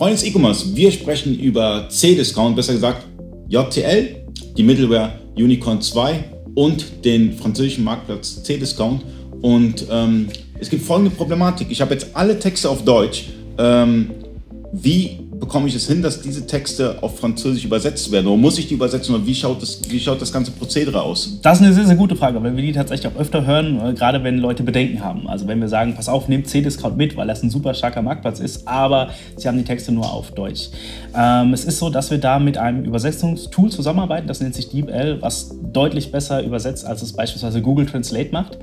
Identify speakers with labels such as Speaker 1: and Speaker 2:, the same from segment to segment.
Speaker 1: Freunde des E-Commerce, wir sprechen über C-Discount, besser gesagt JTL, die Middleware Unicorn 2 und den französischen Marktplatz C-Discount. Und ähm, es gibt folgende Problematik. Ich habe jetzt alle Texte auf Deutsch. Ähm, wie bekomme ich es hin, dass diese Texte auf Französisch übersetzt werden? Oder muss ich die übersetzen? Oder wie schaut das, wie schaut das ganze Prozedere aus?
Speaker 2: Das ist eine sehr, sehr gute Frage, weil wir die tatsächlich auch öfter hören, äh, gerade wenn Leute Bedenken haben. Also wenn wir sagen, pass auf, nehmt C-Discount mit, weil das ein super starker Marktplatz ist, aber sie haben die Texte nur auf Deutsch. Ähm, es ist so, dass wir da mit einem Übersetzungstool zusammenarbeiten, das nennt sich DeepL, was deutlich besser übersetzt, als es beispielsweise Google Translate macht,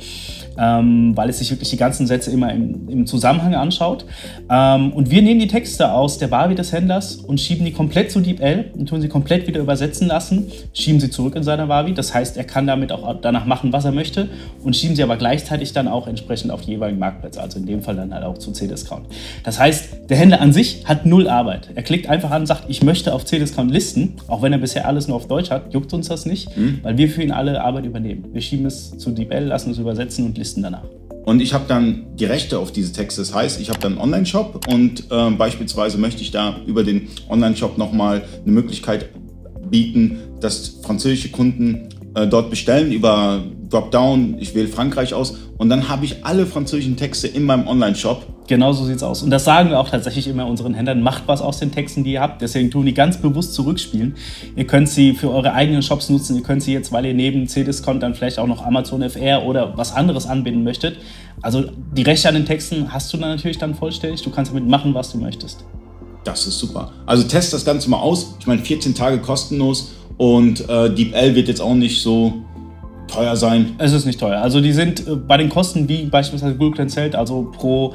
Speaker 2: ähm, weil es sich wirklich die ganzen Sätze immer im, im Zusammenhang anschaut. Ähm, und wir nehmen die Texte aus der Barbie des des Händlers und schieben die komplett zu DeepL und tun sie komplett wieder übersetzen lassen, schieben sie zurück in seiner Wavi. Das heißt, er kann damit auch danach machen, was er möchte und schieben sie aber gleichzeitig dann auch entsprechend auf die jeweiligen Marktplätze, also in dem Fall dann halt auch zu C-Discount. Das heißt, der Händler an sich hat null Arbeit. Er klickt einfach an und sagt, ich möchte auf C-Discount listen, auch wenn er bisher alles nur auf Deutsch hat, juckt uns das nicht, mhm. weil wir für ihn alle Arbeit übernehmen. Wir schieben es zu DeepL, lassen es übersetzen und listen danach.
Speaker 1: Und ich habe dann die Rechte auf diese Texte. Das heißt, ich habe dann einen Online-Shop und äh, beispielsweise möchte ich da über den Online-Shop nochmal eine Möglichkeit bieten, dass französische Kunden äh, dort bestellen über Dropdown. Ich wähle Frankreich aus und dann habe ich alle französischen Texte in meinem Online-Shop
Speaker 2: Genau so sieht es aus. Und das sagen wir auch tatsächlich immer unseren Händlern. Macht was aus den Texten, die ihr habt. Deswegen tun die ganz bewusst zurückspielen. Ihr könnt sie für eure eigenen Shops nutzen. Ihr könnt sie jetzt, weil ihr neben C-Discount dann vielleicht auch noch Amazon FR oder was anderes anbinden möchtet. Also die Rechte an den Texten hast du dann natürlich dann vollständig. Du kannst damit machen, was du möchtest.
Speaker 1: Das ist super. Also test das Ganze mal aus. Ich meine, 14 Tage kostenlos und äh, DeepL wird jetzt auch nicht so teuer sein.
Speaker 2: Es ist nicht teuer. Also die sind äh, bei den Kosten wie beispielsweise Google Translate, also pro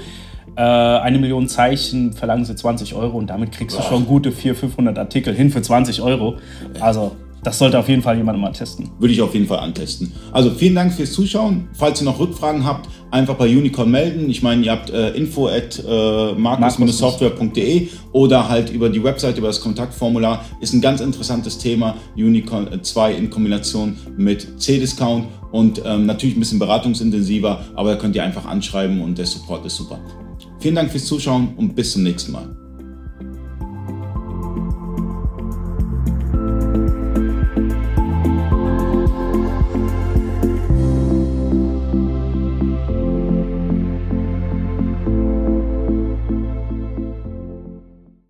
Speaker 2: äh, eine Million Zeichen verlangen sie 20 Euro und damit kriegst du schon gute 400, 500 Artikel hin für 20 Euro. Also das sollte auf jeden Fall jemand mal testen.
Speaker 1: Würde ich auf jeden Fall antesten. Also vielen Dank fürs Zuschauen. Falls ihr noch Rückfragen habt, einfach bei Unicorn melden. Ich meine, ihr habt äh, info at äh, markus-software.de oder halt über die Webseite, über das Kontaktformular. Ist ein ganz interessantes Thema. Unicorn 2 in Kombination mit C-Discount und ähm, natürlich ein bisschen beratungsintensiver, aber da könnt ihr einfach anschreiben und der Support ist super. Vielen Dank fürs Zuschauen und bis zum nächsten Mal.